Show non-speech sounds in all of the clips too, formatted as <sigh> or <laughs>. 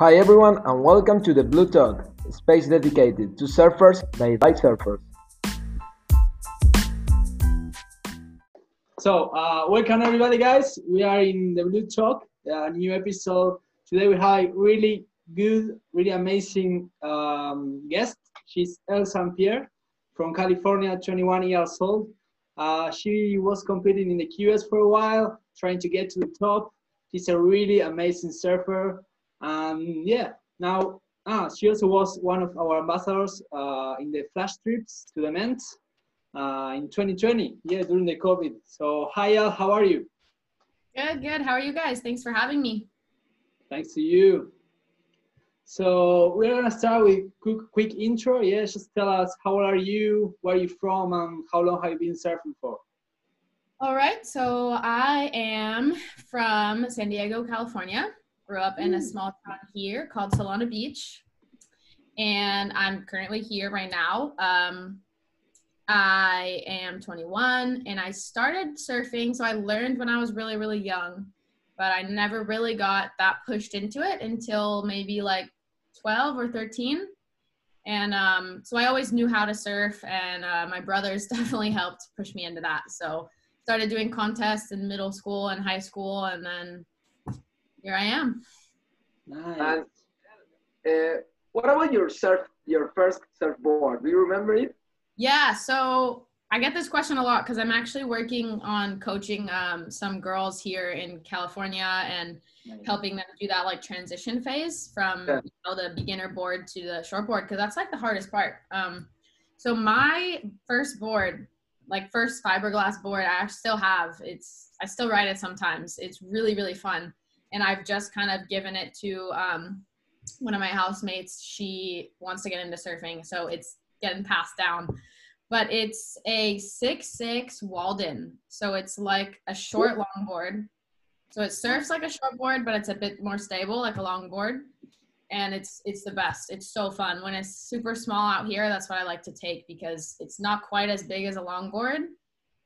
Hi everyone and welcome to the Blue Talk, a space dedicated to surfers by surfers. So, uh, welcome everybody, guys. We are in the Blue Talk, a new episode. Today we have a really good, really amazing um, guest. She's Elle Sampiere from California, 21 years old. Uh, she was competing in the QS for a while, trying to get to the top. She's a really amazing surfer. Um, yeah, now ah, she also was one of our ambassadors uh, in the flash trips to the Ments uh, in 2020, yeah, during the COVID. So, hi, Al, how are you? Good, good. How are you guys? Thanks for having me. Thanks to you. So, we're gonna start with quick, quick intro. Yeah, just tell us how old are you, where are you from, and how long have you been surfing for? All right. So, I am from San Diego, California. Grew up in a small town here called Solana Beach. And I'm currently here right now. Um, I am 21 and I started surfing. So I learned when I was really, really young, but I never really got that pushed into it until maybe like 12 or 13. And um, so I always knew how to surf, and uh, my brothers <laughs> definitely helped push me into that. So started doing contests in middle school and high school, and then here I am. Nice. And uh, what about your surf, your first surfboard? Do you remember it? Yeah, so I get this question a lot because I'm actually working on coaching um, some girls here in California and helping them do that like transition phase from Yeah. you know, the beginner board to the short board because that's like the hardest part. Um, so my first board, like first fiberglass board, I still have. It's I still ride it sometimes. It's really really fun, and I've just kind of given it to um, one of my housemates. She wants to get into surfing, so it's getting passed down. But it's a six six Walden, so it's like a short longboard. So it surfs like a short board, but it's a bit more stable, like a longboard. And it's it's the best. It's so fun. When it's super small out here, that's what I like to take because it's not quite as big as a longboard.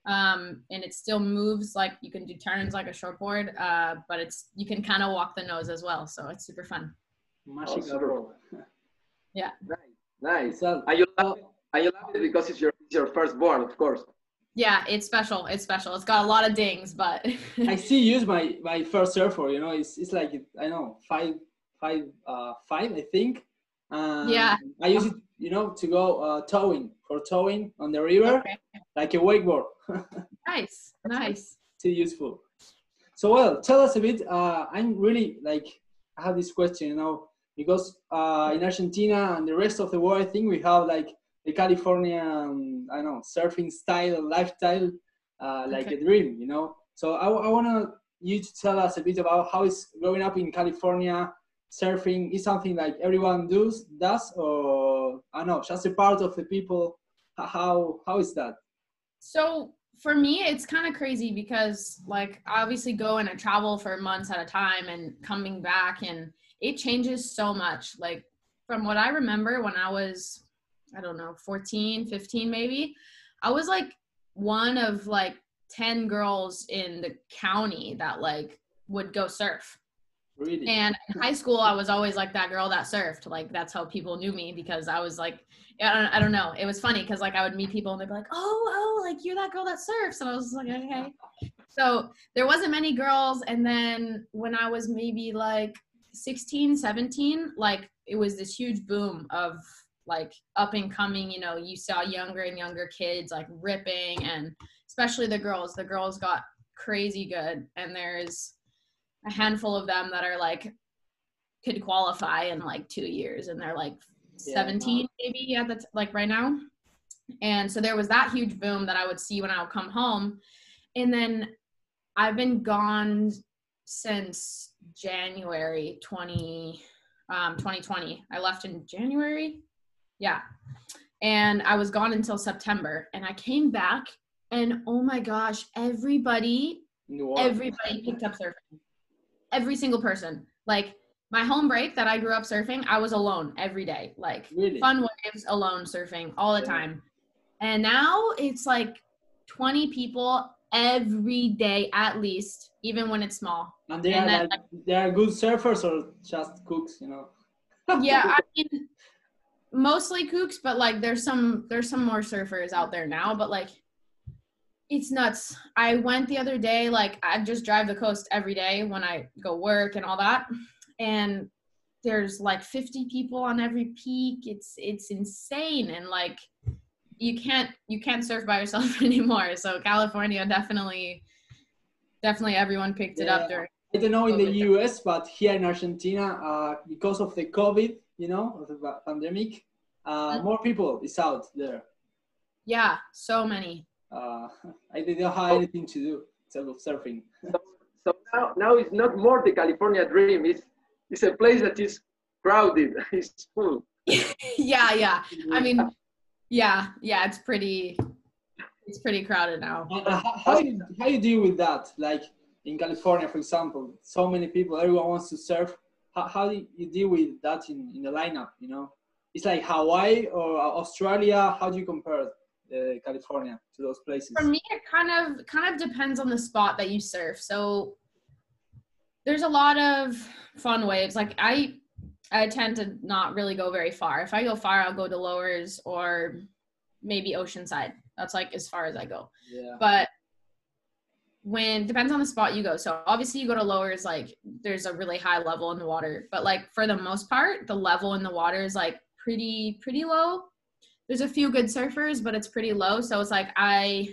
Um, and it still moves like you can do turns like a shortboard, uh, but it's you can kind of walk the nose as well. So it's super fun. Magical super. ball. Nice, nice. So, And you love it, and you love it because it's your it's your first board, of course. Yeah, it's special. It's special. It's got a lot of dings, but <laughs> I still use my my first surfer. You know, it's it's like I know five five uh five I think. Um, Yeah. I use it, you know, to go uh, towing for towing on the river, Okay. like a wakeboard. <laughs> nice, nice. Still useful. So well, tell us a bit. Uh, I'm really like I have this question, you know, because uh, in Argentina and the rest of the world, I think we have like the California, um, I don't know, surfing style, lifestyle, uh, like Okay. a dream, you know. So I, I want you to tell us a bit about how is growing up in California. Surfing is something like everyone does, does, or I don't know, just a part of the people. How how is that? So for me, it's kind of crazy because like I obviously go and I travel for months at a time and coming back and it changes so much. Like from what I remember when I was, I don't know, 14, 15 maybe, I was like one of like 10 girls in the county that like would go surf. Really? And in high school, I was always like that girl that surfed. Like that's how people knew me because I was like, I don't, I don't know. It was funny because like I would meet people and they'd be like, oh, oh, like you're that girl that surfs, and I was like, okay. So there wasn't many girls, and then when I was maybe like 16, 17, like it was this huge boom of like up and coming. You know, you saw younger and younger kids like ripping, and especially the girls. The girls got crazy good, and there's a handful of them that are like could qualify in like two years and they're like Yeah, 17 maybe at the t- like right now. And so there was that huge boom that i would see when i would come home. And then i've been gone since january 20 um 2020 i left in january? Yeah. And i was gone until september and i came back and oh my gosh everybody In the water. everybody picked up surfing. Every single person. Like my home break that I grew up surfing, I was alone every day. Like Really? fun waves, alone surfing all the Yeah. time. And now it's like 20 people every day at least, even when it's small. And they And are like, they are good surfers or just kooks, you know. <laughs> yeah, I mean, mostly kooks, but like there's some there's some more surfers out there now, but like it's nuts. I went the other day, like I just drive the coast every day when I go work and all that, and there's like 50 people on every peak. It's it's insane, and like you can't you can't surf by yourself <laughs> anymore. So California definitely definitely everyone picked it up Yeah. during. I don't know in the US, but here in Argentina, uh, because of the COVID, you know, of the pandemic, uh, Mm. more people is out there. Yeah, so many. Uh, <laughs> I didn't have anything to do instead of surfing. So now, now it's not more the California dream. It's it's a place that is crowded. <laughs> It's full. <laughs> yeah, yeah. I mean, yeah, yeah. It's pretty. It's pretty crowded now. Uh, uh, how, how, you, how you deal with that? Like in California, for example, so many people, everyone wants to surf. How, how do you deal with that in, in the lineup? You know, it's like Hawaii or Australia. How do you compare uh, California to those places? For me, it kind of kind of depends on the spot that you surf. So there's a lot of fun waves. Like I, I tend to not really go very far. If I go far, I'll go to lowers or maybe Oceanside. That's like as far as I go. Yeah. but when depends on the spot you go so obviously you go to lowers like there's a really high level in the water but like for the most part the level in the water is like pretty pretty low there's a few good surfers but it's pretty low so it's like i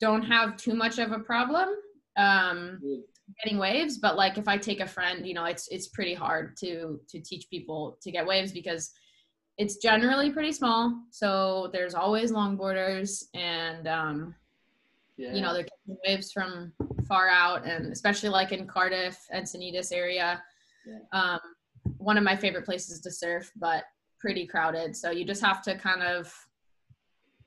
don't have too much of a problem um getting waves but like if i take a friend you know it's it's pretty hard to to teach people to get waves because it's generally pretty small so there's always longboarders and um Yeah. you know they're catching waves from far out and especially like in cardiff encinitas area Yeah. um, one of my favorite places to surf but pretty crowded so you just have to kind of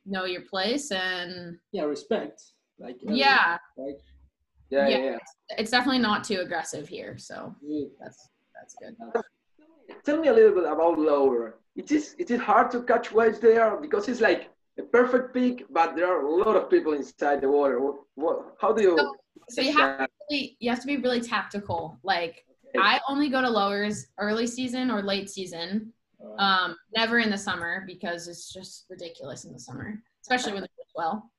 know your place and yeah, respect. Like everyone, yeah Right. Yeah, Yeah. yeah. yeah. it's definitely not too aggressive here so Good. that's that's good Tell me a little bit about lower. It is it is hard to catch waves there because it's like a perfect peak, but there are a lot of people inside the water. What, what, how do you? So- so you have that? really, you have to be really tactical like Okay. i only go to lowers early season or late season Alright. Um, never in the summer because it's just ridiculous in the summer, especially when there's swell.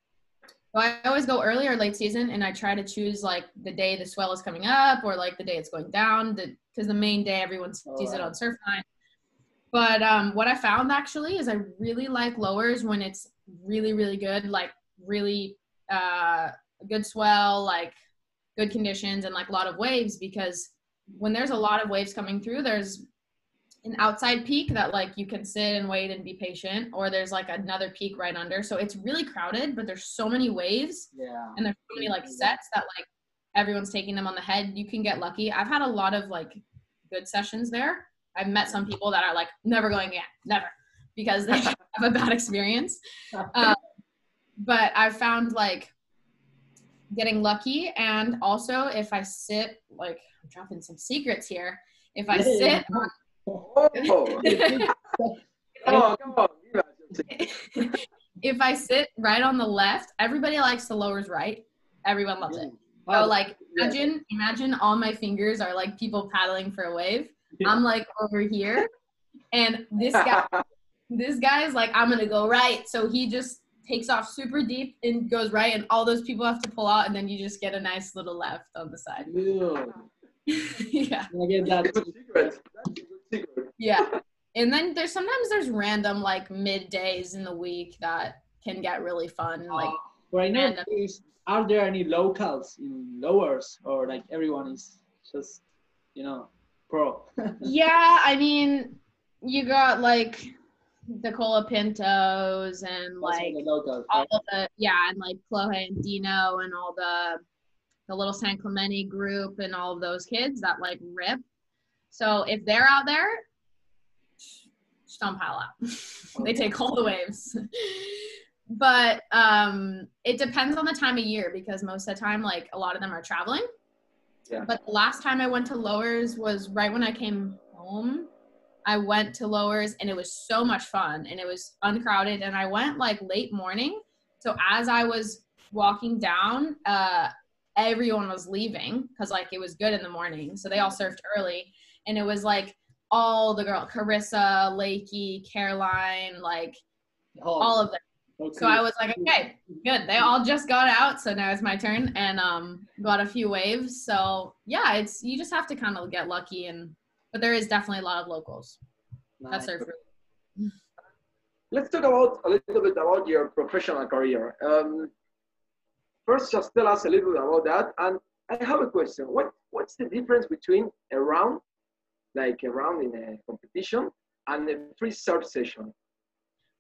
So I always go early or late season, and I try to choose like the day the swell is coming up or like the day it's going down, because the, main day everyone sees it on Surfline. But um, what I found actually is I really like lowers when it's really really good, like really uh, good swell, like good conditions, and like a lot of waves. Because when there's a lot of waves coming through, there's an outside peak that like you can sit and wait and be patient or there's like another peak right under. So it's really crowded but there's so many waves yeah. and there's so many like sets that like everyone's taking them on the head. You can get lucky. I've had a lot of like good sessions there. I've met some people that are like never going again never because they <laughs> have a bad experience. Uh, but i've found like getting lucky and also if i sit like i'm dropping some secrets here. If i <laughs> sit Oh, come on, come on. Give us your tip. if I sit right on the left, everybody likes the lowers right. Everyone loves it. Wow. So like imagine imagine all my fingers are like people paddling for a wave. I'm like over here and this guy <laughs> this guy is like I'm going to go right. So he just takes off super deep and goes right and all those people have to pull out and then you just get a nice little left on the side. Good. <laughs> yeah. I get that. Good secret. That's a good secret. Yeah. <laughs> And then there's sometimes there's random like middays in the week that can get really fun like Uh, right now, are there any locals in lowers or like everyone is just, you know, pro? <laughs> Yeah, I mean, you got like the Colapintos and like locals. all right? of the yeah, and like Kolohe Andino and all the the little San Clemente group and all of those kids that like rip. So if they're out there, don't pile up. <laughs> they take all the waves. but um it depends on the time of year because most of the time like a lot of them are traveling. Yeah. But the last time I went to Lowers was right when I came home. I went to Lowers and it was so much fun and it was uncrowded and I went like late morning. So as I was walking down, uh, everyone was leaving because like it was good in the morning, so they all surfed early, and it was like all the girl, Carissa, Lakey, Caroline, like all of them. Okay. So I was like, okay, good. They all just got out, so now it's my turn, and um, got a few waves. So yeah, it's you just have to kind of get lucky, and but there is definitely a lot of locals That's Nice. surf. Let's talk about a little bit about your professional career. Um, first, just tell us a little bit about that. And I have a question. What What's the difference between a round, like a round in a competition, and a free surf session?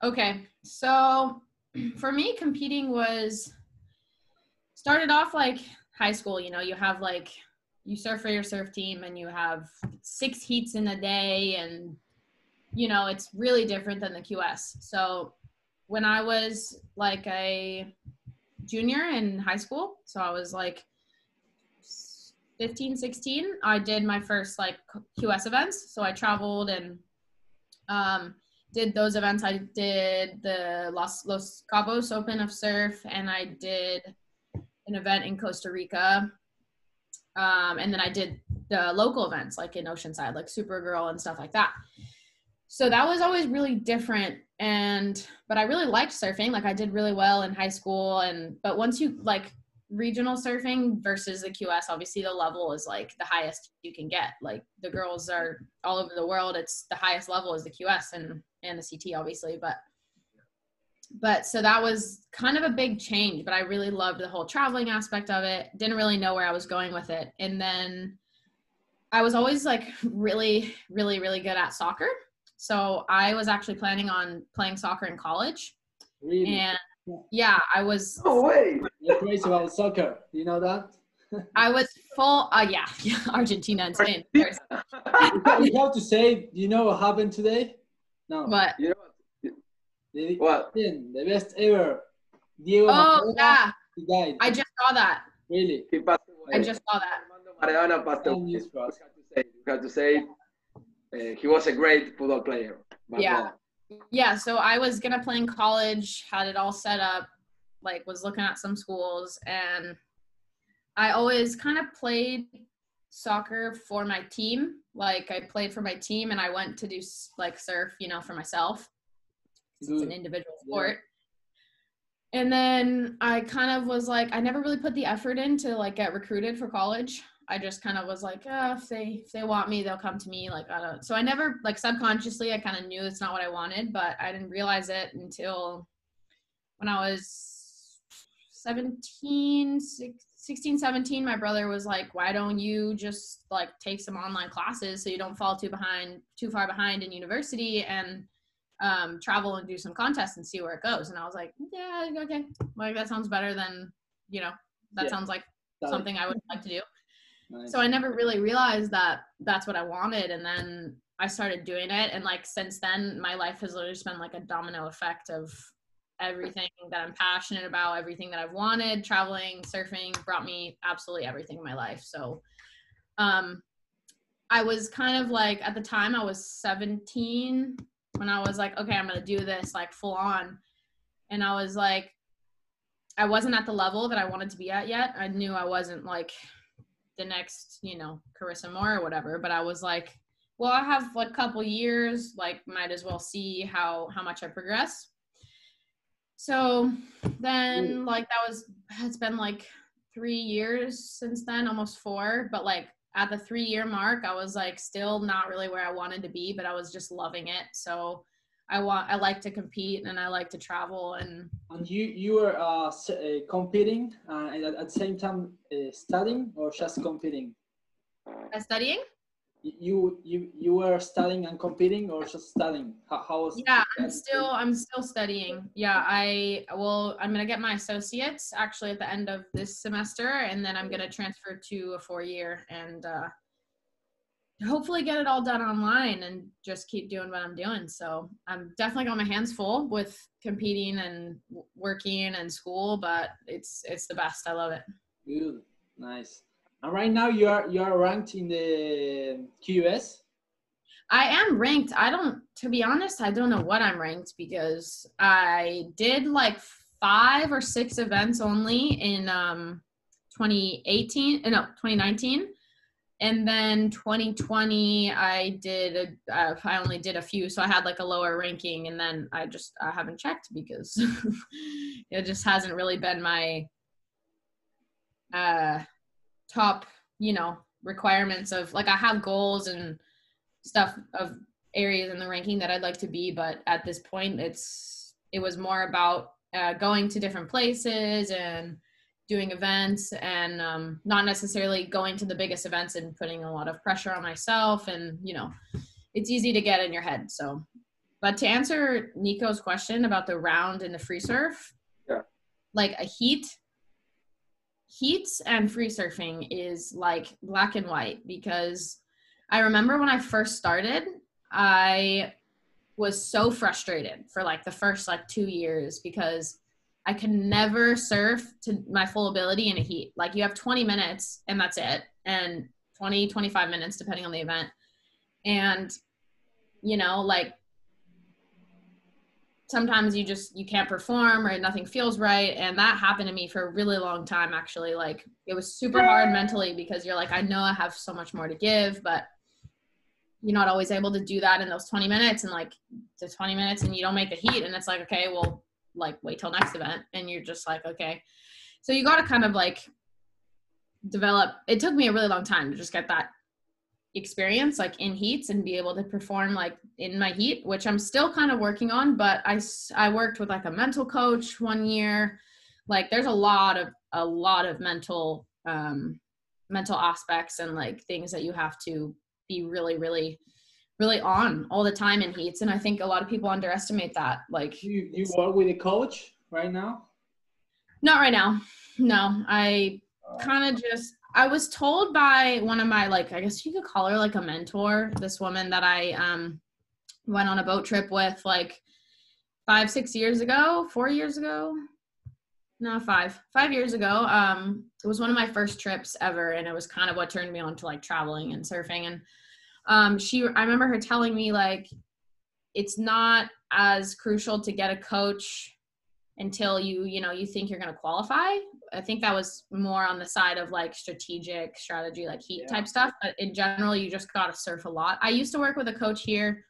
Okay, so <clears throat> for me, competing was started off like high school. You know, you have like you surf for your surf team, and you have six heats in a day, and you know it's really different than the QS. So when I was like a junior in high school, so I was like 15, 16, I did my first like QS events. So I traveled and um, did those events. I did the Los Los Cabos Open of Surf, and I did an event in Costa Rica. Um, and then I did the local events like in Oceanside, like Supergirl and stuff like that. So that was always really different. And but I really liked surfing. Like I did really well in high school, and but once you like regional surfing versus the QS, obviously the level is like the highest you can get. Like the girls are all over the world. It's the highest level is the QS and and the CT obviously, but but so that was kind of a big change, but I really loved the whole traveling aspect of it. Didn't really know where I was going with it. And then I was always like really really really good at soccer. So I was actually planning on playing soccer in college. Really? And yeah, I was No way! You're crazy about soccer. You know that? I was full uh yeah, <laughs> yeah, Argentina and Spain. of course. you have to say, you know what happened today? No. But you know The, what? the best ever. Diego oh Maradona, yeah, he died. I just saw that. really? He passed away. I just saw that. Armando Maradona passed away. news You have to say, you have to say uh, he was a great football player. But, Yeah. Yeah, so I was gonna play in college, had it all set up, like was looking at some schools, and I always kind of played soccer for my team. Like I played for my team, and I went to do like surf, you know, for myself. It's an Good. individual Yeah. sport. And then I kind of was like, I never really put the effort in to like get recruited for college. I just kind of was like, oh, if they if they want me, they'll come to me. Like I don't. So I never like subconsciously, I kind of knew it's not what I wanted, but I didn't realize it until when I was 17, 16, 17. My brother was like, why don't you just like take some online classes so you don't fall too behind, too far behind in university and um, travel and do some contests and see where it goes. And I was like, yeah, okay, like that sounds better than, you know, that Yeah. sounds like something I would like to do. So I never really realized that that's what I wanted. And then I started doing it. And like since then, my life has literally just been like a domino effect of everything that I'm passionate about, everything that I've wanted, traveling, surfing brought me absolutely everything in my life. So um, I was kind of like, at the time, I was 17 when I was like, okay, I'm going to do this like full on. And I was like, I wasn't at the level that I wanted to be at yet. I knew I wasn't like the next, you know, Carissa Moore or whatever, but I was like, well, I have like a couple years, like might as well see how how much I progress. So then mm. like that was it's been like 3 years since then, almost 4, but like at the 3 year mark, I was like still not really where I wanted to be, but I was just loving it. So I want I like to compete and I like to travel and And you you were uh, uh, competing uh, and at, the same time uh, studying or just competing? uh, studying. You you you were studying and competing or just studying? How, how was? Yeah, I'm still I'm still studying. Yeah, I will I'm gonna get my associates actually at the end of this semester and then I'm gonna transfer to a four year and uh hopefully get it all done online and just keep doing what I'm doing. So I'm definitely got my hands full with competing and working and school, but it's it's the best. I love it. Good, nice. And right now you are you are ranked in the QS. I am ranked. I don't, to be honest, I don't know what I'm ranked because I did like five or six events only in um, 2018, uh, no, 2019. And then 2020, I did, a, uh, I only did a few. So I had like a lower ranking. And then I just, I haven't checked because <laughs> it just hasn't really been my uh, top, you know, requirements of like I have goals and stuff of areas in the ranking that I'd like to be. But at this point, it's, it was more about uh, going to different places and doing events and um, not necessarily going to the biggest events and putting a lot of pressure on myself and you know it's easy to get in your head so but to answer nico's question about the round and the free surf Yeah. like a heat heats and free surfing is like black and white because i remember when i first started i was so frustrated for like the first like two years because I could never surf to my full ability in a heat. Like you have 20 minutes and that's it, and 20, 25 minutes depending on the event. And, you know, like sometimes you just you can't perform or nothing feels right. And that happened to me for a really long time actually. Like it was super hard mentally because you're like i know i have so much more to give but you're not always able to do that in those 20 minutes. And like the 20 minutes and you don't make the heat. And it's like okay well like wait till next event and you're just like okay. So you got to kind of like develop it took me a really long time to just get that experience like in heats and be able to perform like in my heat which i'm still kind of working on but i i worked with like a mental coach one year. Like there's a lot of a lot of mental um mental aspects and like things that you have to be really really really on all the time in heats and i think a lot of people underestimate that like You you work with a coach right now? not right now. No i kind of just i was told by one of my like i guess you could call her like a mentor this woman that i um went on a boat trip with like five six years ago four years ago? No five five years ago um it was one of my first trips ever and it was kind of what turned me on to like traveling and surfing and um she i remember her telling me like it's not as crucial to get a coach until you you know you think you're going to qualify. I think that was more on the side of like strategic strategy like heat Yeah. type stuff. But in general you just got to surf a lot. I used to work with a coach here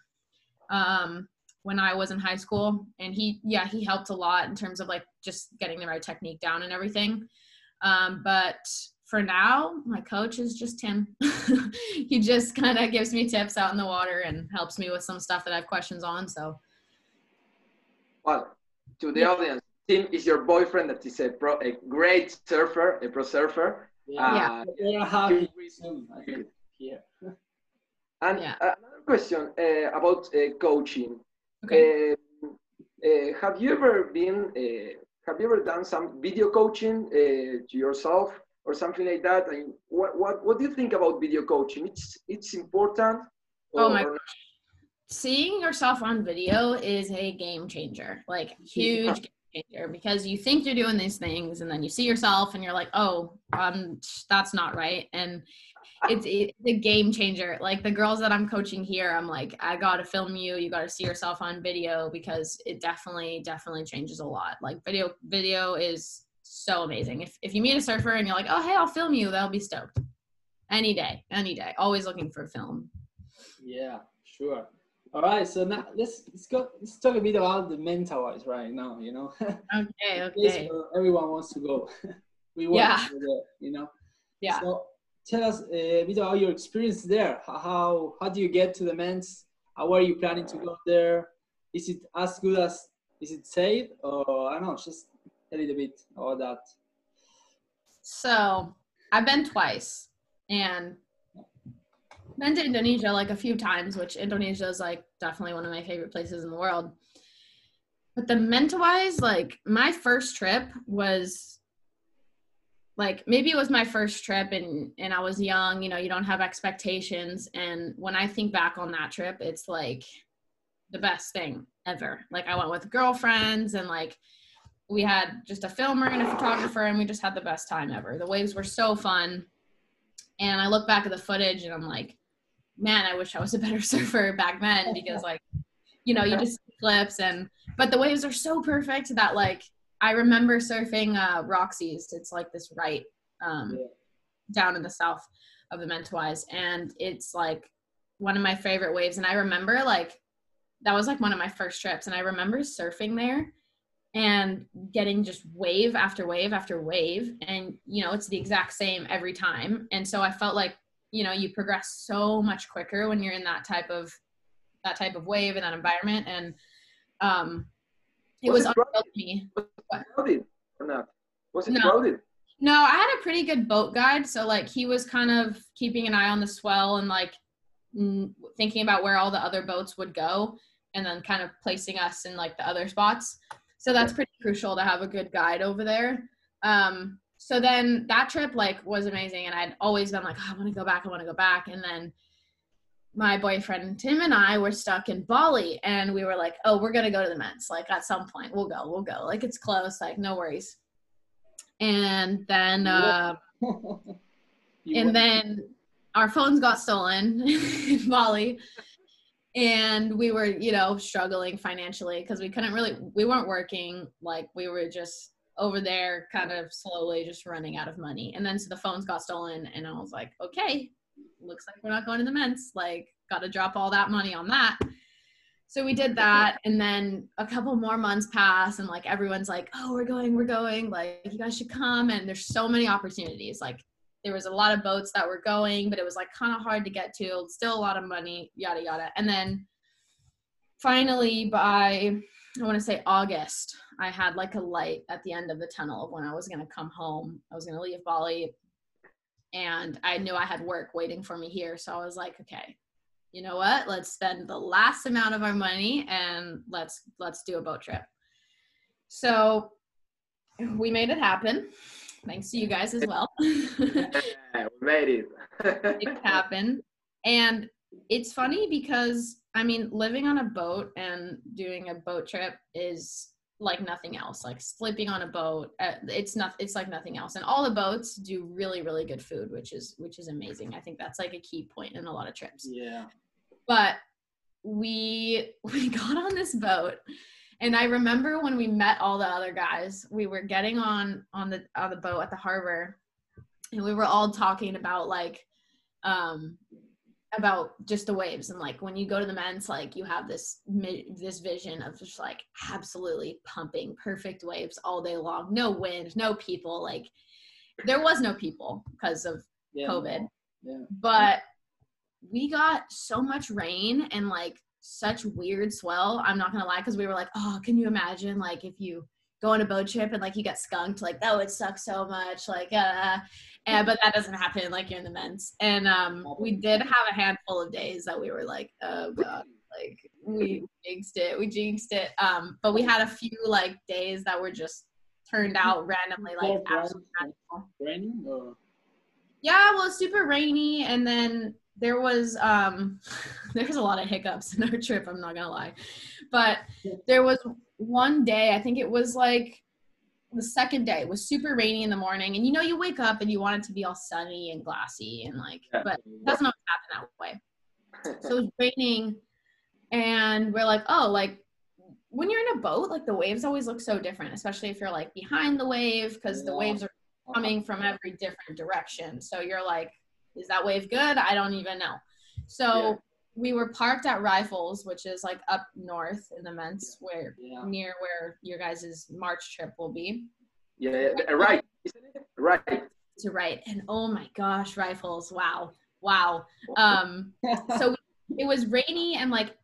um when i was in high school and he yeah he helped a lot in terms of like just getting the right technique down and everything. Um but for now my coach is just tim <laughs> he just kind of gives me tips out in the water and helps me with some stuff that i have questions on so Well, to the Yeah. audience, Tim is your boyfriend that is a pro, a great surfer, a pro surfer. Yeah. Uh, We're gonna have you soon, I think, here. And Yeah. another question uh, about uh, coaching. okay Um, uh, have you ever been, uh, have you ever done some video coaching uh, to yourself or something like that? I mean, what, what, what do you think about video coaching? It's, it's important? Oh my or- seeing yourself on video is a game changer like huge game changer because you think you're doing these things and then you see yourself and you're like oh um that's not right and it's, it's a game changer like the girls that i'm coaching here i'm like i gotta film you you gotta see yourself on video because it definitely definitely changes a lot like video video is so amazing if, if you meet a surfer and you're like oh hey i'll film you they'll be stoked any day any day always looking for film Yeah, sure. All right, so now let's let's go. Let's talk a bit about the Mentawais right now. You know, <laughs> okay okay where everyone wants to go. <laughs> we want Yeah. to go there. You know. yeah So tell us uh, a bit about your experience there. How how, how do you get to the Ments? How are you planning to go there? Is it as good as? Is it safe? Or I don't know. Just a little bit about that. So I've been twice and been to Indonesia like a few times, which Indonesia is like definitely one of my favorite places in the world. But the Mentawais, like my first trip was like maybe it was my first trip and and I was young, you know, you don't have expectations. And when I think back on that trip, it's like the best thing ever. Like I went with girlfriends and like we had just a filmer and a photographer and we just had the best time ever the waves were so fun and i look back at the footage and i'm like man i wish i was a better <laughs> surfer back then because like you know you just see clips and but the waves are so perfect that like I remember surfing uh, Roxy's. It's like this right um, down in the south of the Mentawais, and it's like one of my favorite waves. And I remember like that was like one of my first trips, and I remember surfing there and getting just wave after wave after wave, and you know it's the exact same every time. And so I felt like you know you progress so much quicker when you're in that type of that type of wave and that environment, and um, it Was was it unreal me. Was it crowded or not? Was it No. crowded? No, I had a pretty good boat guide. So like he was kind of keeping an eye on the swell and like n- thinking about where all the other boats would go and then kind of placing us in like the other spots. So that's pretty crucial to have a good guide over there. Um, so then that trip like was amazing and I'd always been like, oh, I want to go back, I want to go back. And then my boyfriend Tim and I were stuck in Bali and we were like, oh, we're gonna go to the Ments. Like at some point, we'll go, we'll go. Like it's close, like no worries. And then uh <laughs> and then our phones got stolen <laughs> in Bali. And we were, you know, struggling financially because we couldn't really we weren't working. Like we were just over there kind of slowly just running out of money. And then so the phones got stolen and I was like, okay, looks like we're not going to the Ments Like, got to drop all that money on that. So we did that, and then a couple more months pass, and like everyone's like, "Oh, we're going, we're going! Like, you guys should come!" And there's so many opportunities. Like, there was a lot of boats that were going, but it was like kind of hard to get to. Still a lot of money, yada yada. And then finally, by I want to say August, I had like a light at the end of the tunnel of when I was gonna come home. I was gonna leave Bali, and I knew I had work waiting for me here. So I was like, okay, you know what? Let's spend the last amount of our money and let's let's do a boat trip. So we made it happen. Thanks to you guys as well. Yeah, <laughs> we made it. it happened. And it's funny because I mean, living on a boat and doing a boat trip is like nothing else. Like sleeping on a boat, uh, it's not. It's like nothing else. And all the boats do really, really good food, which is which is amazing. I think that's like a key point in a lot of trips. yeah. But we <laughs> we got on this boat, and I remember when we met all the other guys, we were getting on on the on the boat at the harbor, and we were all talking about like um about just the waves and like when you go to the Ments like you have this this vision of just like absolutely pumping perfect waves all day long no wind no people like there was no people because of Yeah. covid Yeah. but we got so much rain and like such weird swell i'm not gonna lie because we were like oh can you imagine like if you go on a boat trip and like you get skunked like that would suck so much like uh and but that doesn't happen like you're in the Ments and um we did have a handful of days that we were like oh god like we jinxed it we jinxed it. Um but we had a few like days that were just turned out randomly like absolutely. Raining Yeah, well, super rainy, and then there was um, <laughs> there was a lot of hiccups in our trip. I'm not gonna lie, but there was one day. I think it was like the second day. It was super rainy in the morning, and you know, you wake up and you want it to be all sunny and glassy and like, but it doesn't always happen that way. So it was <laughs> raining, and we're like, oh, like when you're in a boat, like the waves always look so different, especially if you're like behind the wave because the waves are coming from every different direction. So you're like, is that wave good? I don't even know. So Yeah. we were parked at Rifles, which is like up north in the Ments, where yeah. near where your guys' March trip will be. yeah, yeah, right. Right. To right. And oh my gosh, Rifles. Wow. Wow. Um <laughs> so it was rainy and like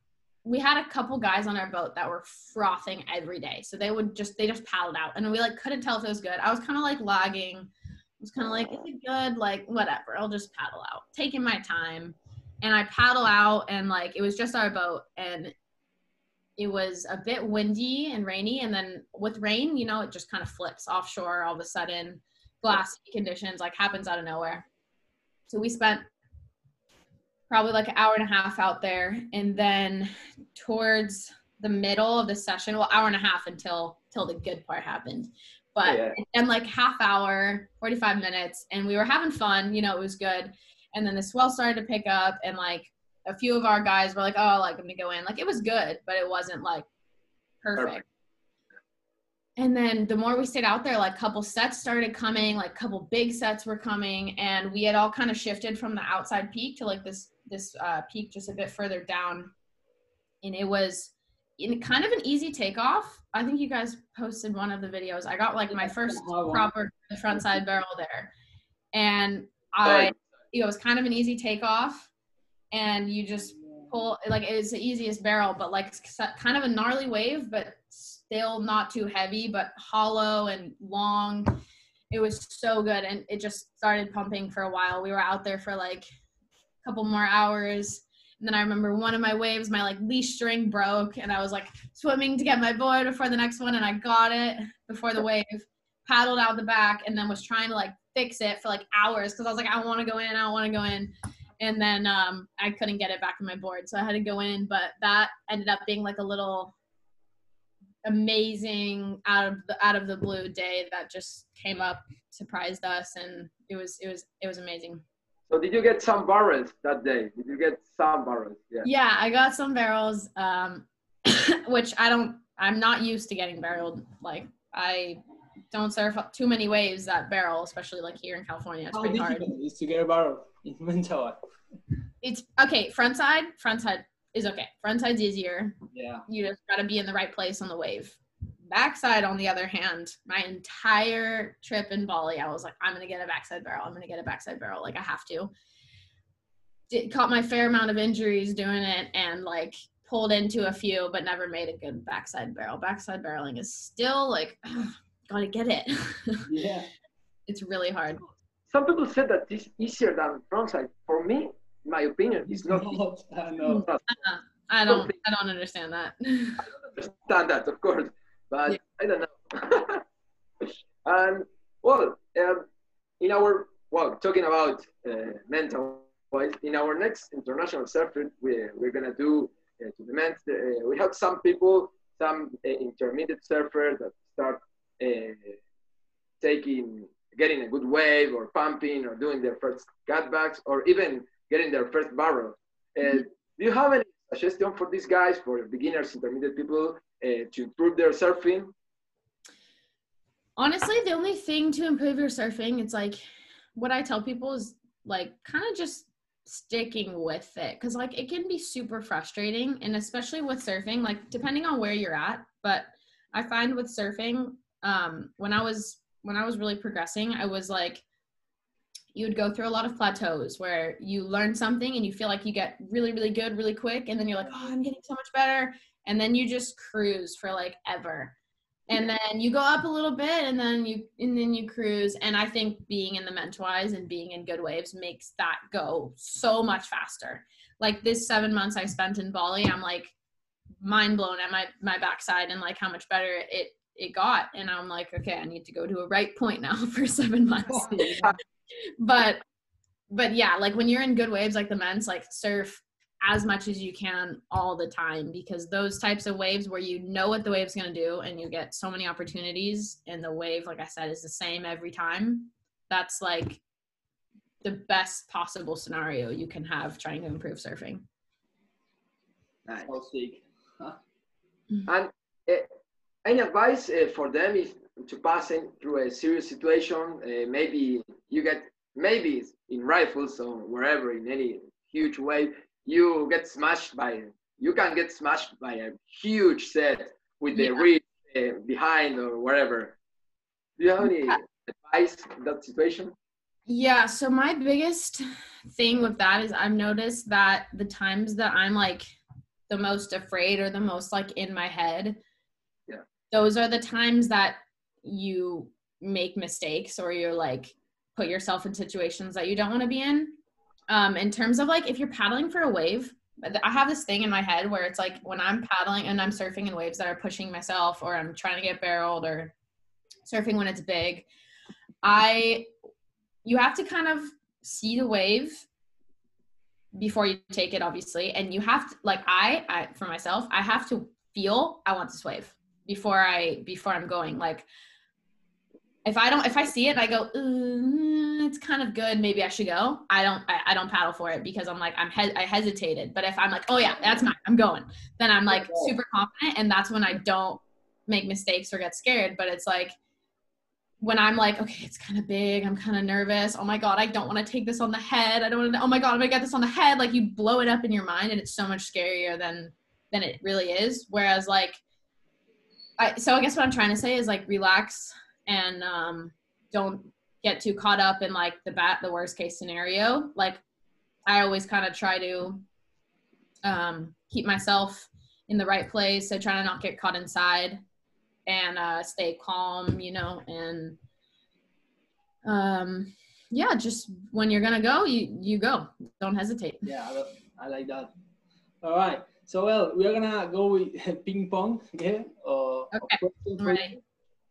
we had a couple guys on our boat that were frothing every day. So they would just they just paddled out and we like couldn't tell if it was good. I was kind of like lagging. Was kind of like, is oh. it good? Like whatever, I'll just paddle out, taking my time. And I paddle out and like it was just our boat and it was a bit windy and rainy and then with rain, you know, it just kind of flips offshore all of a sudden. Glassy conditions like happens out of nowhere. So we spent probably like an hour and a half out there and then towards the middle of the session well hour and a half until till the good part happened but Yeah. and like half hour 45 minutes and we were having fun you know it was good and then the swell started to pick up and like a few of our guys were like oh like i'm gonna go in like it was good but it wasn't like perfect Perfect. and then the more we stayed out there, like couple sets started coming, like couple big sets were coming, and we had all kind of shifted from the outside peak to like this this uh, peak just a bit further down, and it was in kind of an easy takeoff. I think you guys posted one of the videos. I got like my first proper front side barrel there, and I it was kind of an easy takeoff, and you just pull like it's the easiest barrel, but like kind of a gnarly wave, but still not too heavy, but hollow and long. It was so good, and it just started pumping for a while. We were out there for like a couple more hours. And then I remember one of my waves, my like leash string broke, and I was like swimming to get my board before the next one, and I got it before the wave, paddled out the back, and then was trying to like fix it for like hours because I was like, I want to go in, I want to go in and then um, I couldn't get it back on my board, so I had to go in. But that ended up being like a little amazing out of the out of the blue day that just came up, surprised us, and it was it was it was amazing. So did you get some barrels that day? Did you get some barrels? Yeah. Yeah, I got some barrels, um, <coughs> which I don't. I'm not used to getting barreled. Like I don't surf too many waves that barrel, especially like here in California. It's How pretty hard. Is to get a barrel in <laughs> Mentor. It's okay. Front side, front side is okay. Front side's easier. Yeah. You just got to be in the right place on the wave. Backside, on the other hand, my entire trip in Bali, I was like, I'm gonna get a backside barrel. I'm gonna get a backside barrel. Like I have to. Did, caught my fair amount of injuries doing it, and like pulled into a few, but never made a good backside barrel. Backside barreling is still like, ugh, <sighs> gotta get it. <laughs> yeah. It's really hard. Some people said that it's easier than frontside. For me, in my opinion, it's not. not <laughs> I know. Uh, I don't. I don't understand that. <laughs> I don't understand that, of course, but yeah. I don't know. <laughs> and well, um, in our well, talking about uh, mental wise, in our next international surfer, we we're gonna do uh, to the men. Uh, we have some people, some uh, intermediate surfers that start uh, taking getting a good wave or pumping or doing their first cutbacks or even getting their first barrel. Uh, do you have any suggestion for these guys, for beginners, intermediate people, to improve their surfing? Honestly, the only thing to improve your surfing, it's like what I tell people is like kind of just sticking with it because like it can be super frustrating and especially with surfing like depending on where you're at but i find with surfing um when i was when i was really progressing i was like you would go through a lot of plateaus where you learn something and you feel like you get really really good really quick and then you're like oh i'm getting so much better and then you just cruise for like ever. And then you go up a little bit and then you and then you cruise. And i think being in the Mentawais and being in good waves makes that go so much faster. Like this seven months i spent in bali i'm like mind blown at my my backside and like how much better it it got. And i'm like okay i need to go to a right point now <laughs> for seven months. <laughs> But but yeah like when you're in good waves like the Ments like surf as much as you can all the time because those types of waves where you know what the wave's going to do and you get so many opportunities and the wave like i said is the same every time that's like the best possible scenario you can have trying to improve surfing nice. Huh? and uh, any advice uh, for them is to passing through a serious situation. Uh, maybe you get maybe in rifles or wherever in any huge way you get smashed by you can get smashed by a huge set with the yeah. reef uh, behind or whatever. Do you have any advice in that situation? Yeah, so my biggest thing with that is I've noticed that the times that I'm like the most afraid or the most like in my head, yeah. those are the times that you make mistakes or you're like put yourself in situations that you don't want to be in. Um, in terms of like if you're paddling for a wave, I have this thing in my head where it's like when I'm paddling and I'm surfing in waves that are pushing myself or I'm trying to get barreled or surfing when it's big, I you have to kind of see the wave before you take it obviously. And you have to like I, I for myself I have to feel I want this wave before I before I'm going. Like if I don't if I see it and I go it's kind of good maybe I should go I don't I, I don't paddle for it because I'm like I'm he- I hesitated but if I'm like oh yeah that's mine I'm going then I'm like super confident and that's when I don't make mistakes or get scared, but it's like when I'm like, okay, it's kind of big, I'm kind of nervous. Oh my god, I don't want to take this on the head. I don't want to. Oh my god, I'm gonna get this on the head. Like you blow it up in your mind, and it's so much scarier than than it really is. Whereas like, I so I guess what I'm trying to say is like relax and um, don't get too caught up in like the bat the worst case scenario. Like I always kind of try to um, keep myself in the right place. so try to not get caught inside and uh, stay calm, you know, and um, yeah, just when you're gonna go, you you go. Don't hesitate. Yeah, I, I like that. All right. So well, we're gonna go with <laughs> ping pong. Yeah. Uh, okay. Right.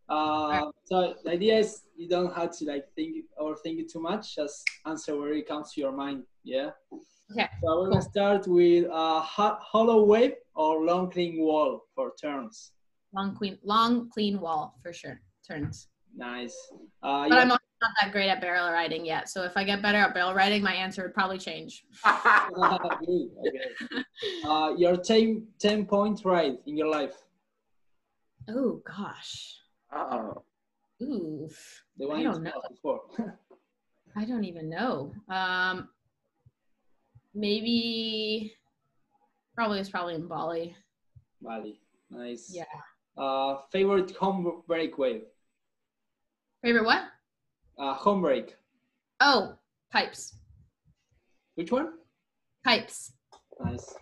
Uh, so the idea is you don't have to like think or think too much. Just answer where it comes to your mind. Yeah. Okay. So we're gonna start with uh, hollow wave or long clean wall for turns. Long clean, long clean wall for sure. Turns. Nice. Uh, but I'm not that great at barrel riding yet. So if I get better at barrel riding, my answer would probably change. okay. <laughs> uh, your 10, 10 point ride in your life. Oh gosh. Oh. Oof. The one I don't know. Before. <laughs> I don't even know. Um, maybe probably it's probably in Bali. Bali, nice. Yeah. Uh, favorite home break wave. Favorite what? Uh, home break. Oh, pipes. Which one? Pipes. Nice.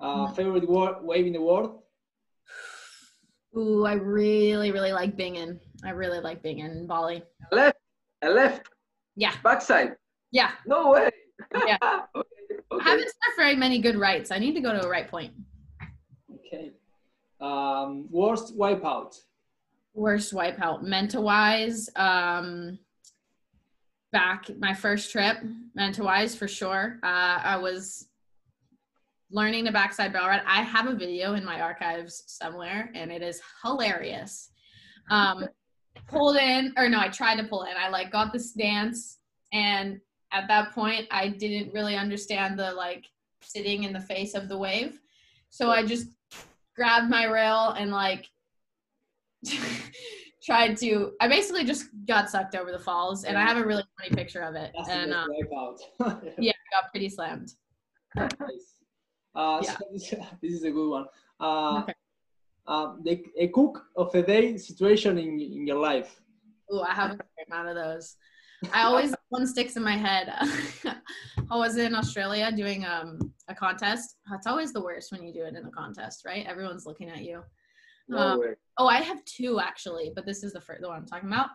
Uh, favorite wave in the world? Ooh, I really, really like Bingin. I really like Bingin in Bali. A left, a left. Yeah. Backside. Yeah. No way. Yeah. okay. <laughs> Okay. I haven't surfed very many good rights. I need to go to a right point. Okay. Um, worst wipeout. Worst wipeout. Mental wise, um, back my first trip, mental wise for sure. Uh, I was learning the backside barrel ride. I have a video in my archives somewhere, and it is hilarious. Um, pulled in, or no, I tried to pull in. I like got the stance, and at that point, I didn't really understand the like sitting in the face of the wave, so I just grabbed my rail and like <laughs> tried to. I basically just got sucked over the falls, and I have a really funny picture of it. That's and um, <laughs> yeah, I got pretty slammed. Nice. Uh, Yeah. so this, <laughs> this is a good one. Uh, Okay. uh, the, a kook of a day situation in, in your life. Oh, I have a great amount of those. I always <laughs> one sticks in my head. <laughs> I was in Australia doing um, a contest. It's always the worst when you do it in a contest, right? Everyone's looking at you. No Um. Oh, I have two actually, but this is the first the one I'm talking about.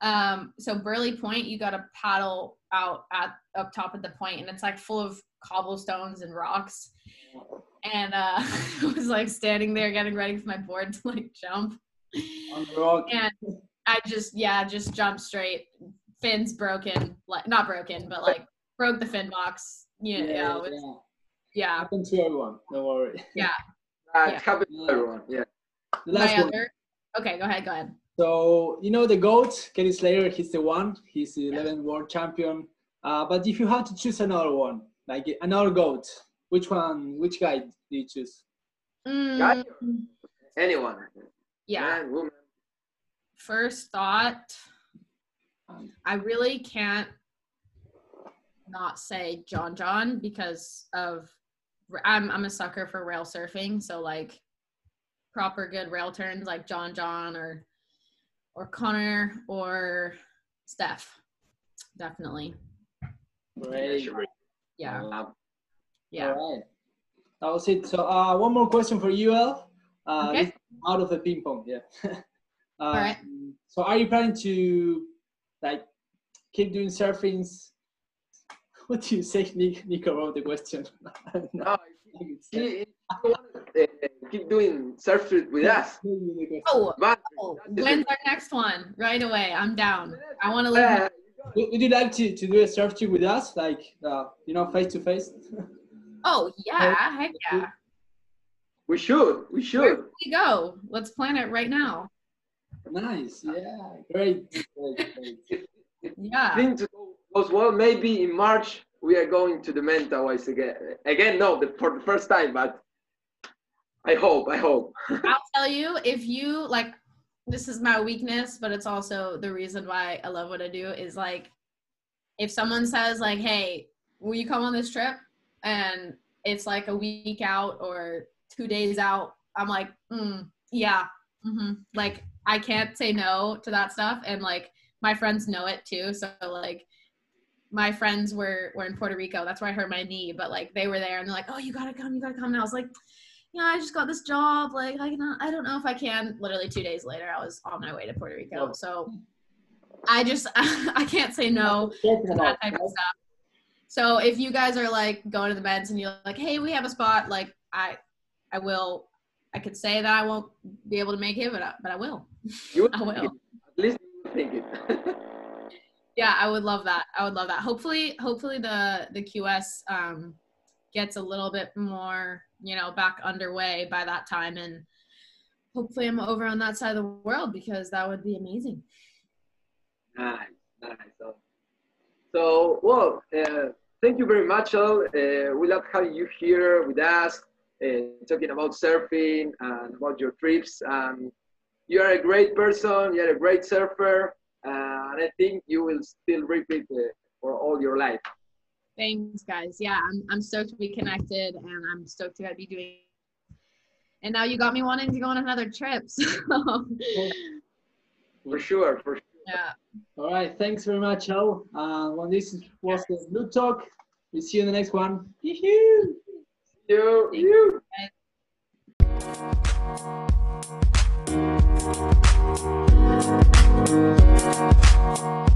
Um, so Burleigh Point, you got to paddle out at up top of the point, and it's like full of cobblestones and rocks. And uh, <laughs> I was like standing there getting ready for my board to like jump, On rock. and I just yeah just jumped straight. Fins broken, like not broken, but like broke the fin box. Yeah, yeah, it was- yeah. Happen to everyone. Don't worry. Yeah. That <laughs> yeah. happened to everyone. Yeah. The My last one. other. Okay, go ahead. Go ahead. So you know the goat, Kelly Slater. He's the one. He's the 11th world champion. Uh, but if you had to choose another one, like another goat, which one? Which guy do you choose? Mm, Anyone. yeah. Man, woman. First thought. Um, I really can't not say John John because of I'm I'm a sucker for rail surfing, so like proper good rail turns like John John or or Connor or Steph. Definitely. Great. Yeah. Uh, Yeah. All right. That was it. So uh, one more question for you, Elle. Uh, Okay. Out of the ping pong, yeah. <laughs> uh, right. So are you planning to like keep doing surfings? <laughs> What do you say, Nick? Nick about the question. <laughs> no, if you- if you want to, uh, keep doing surf with us. Oh, Man, oh, that's when's our next one? Right away. I'm down. I want to live. Would would you like to, to do a surf trip with us, like uh, you know, face to face? Oh yeah, heck yeah. we should. We Where should. can we go? Let's plan it right now. Nice, yeah, great. great, great. Yeah. Things goes well. Maybe in March we are going to the Mentawais again. Again, no, the, for the first time, but I hope. I hope. <laughs> I'll tell you if you like. This is my weakness, but it's also the reason why I love what I do. Is like, if someone says like, "Hey, will you come on this trip?" and it's like a week out or two days out, I'm like, mm, yeah, mm-hmm. like I can't say no to that stuff, and like my friends know it too. So like my friends were were in Puerto Rico. That's where I hurt my knee, but like they were there and they're like, "Oh, you gotta come, you gotta come." And I was like, "Yeah, I just got this job. Like, I can, I don't know if I can." Literally two days later, I was on my way to Puerto Rico. So I just <laughs> I can't say no to that type of stuff. So if you guys are like going to the beds and you're like, "Hey, we have a spot," like I I will. I could say that I won't be able to make it, but I, but I will. You <laughs> I will. <laughs> At least you think it. yeah i would love that i would love that hopefully hopefully the the qs um gets a little bit more you know back underway by that time and hopefully i'm over on that side of the world because that would be amazing nice, nice. So, well, uh, thank you very much, all. Uh, we love having you here with us, uh, talking about surfing and about your trips. Um, you are a great person. You're a great surfer and I think you will still repeat it for all your life. Thanks, guys. Yeah, I'm, I'm stoked to be connected, and I'm stoked to be doing. And now you got me wanting to go on another trip. <laughs> So. for sure, for sure. Yeah. All right. Thanks very much, Elle. Uh, well, this was the Blue Talk. We'll see you in the next one. You, you. Thank you.